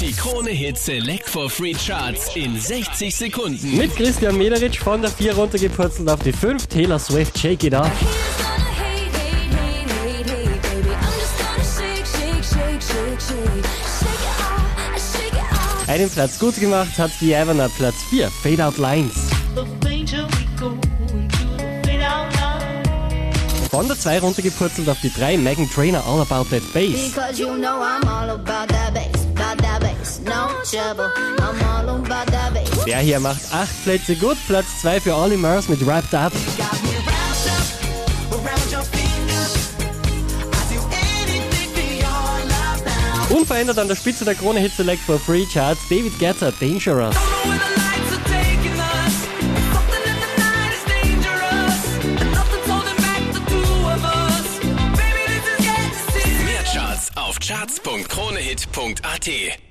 Die Krone Hit Select for Free Charts in 60 Sekunden. Mit Christian Mederitsch von der 4 runtergepurzelt auf die 5. Taylor Swift, Shake It Off. Einen Platz gut gemacht hat die Evernote Platz 4, Fade Out Lines. Von der 2 runtergepurzelt auf die 3, Megan Trainer, All About That Bass. Der hier macht 8 Plätze gut, Platz 2 für Olly Murs mit Wrapped Up. Unverändert an der Spitze der Krone Hit Select for Free Charts, David Guetta, Dangerous. Charts auf charts.kronehit.at.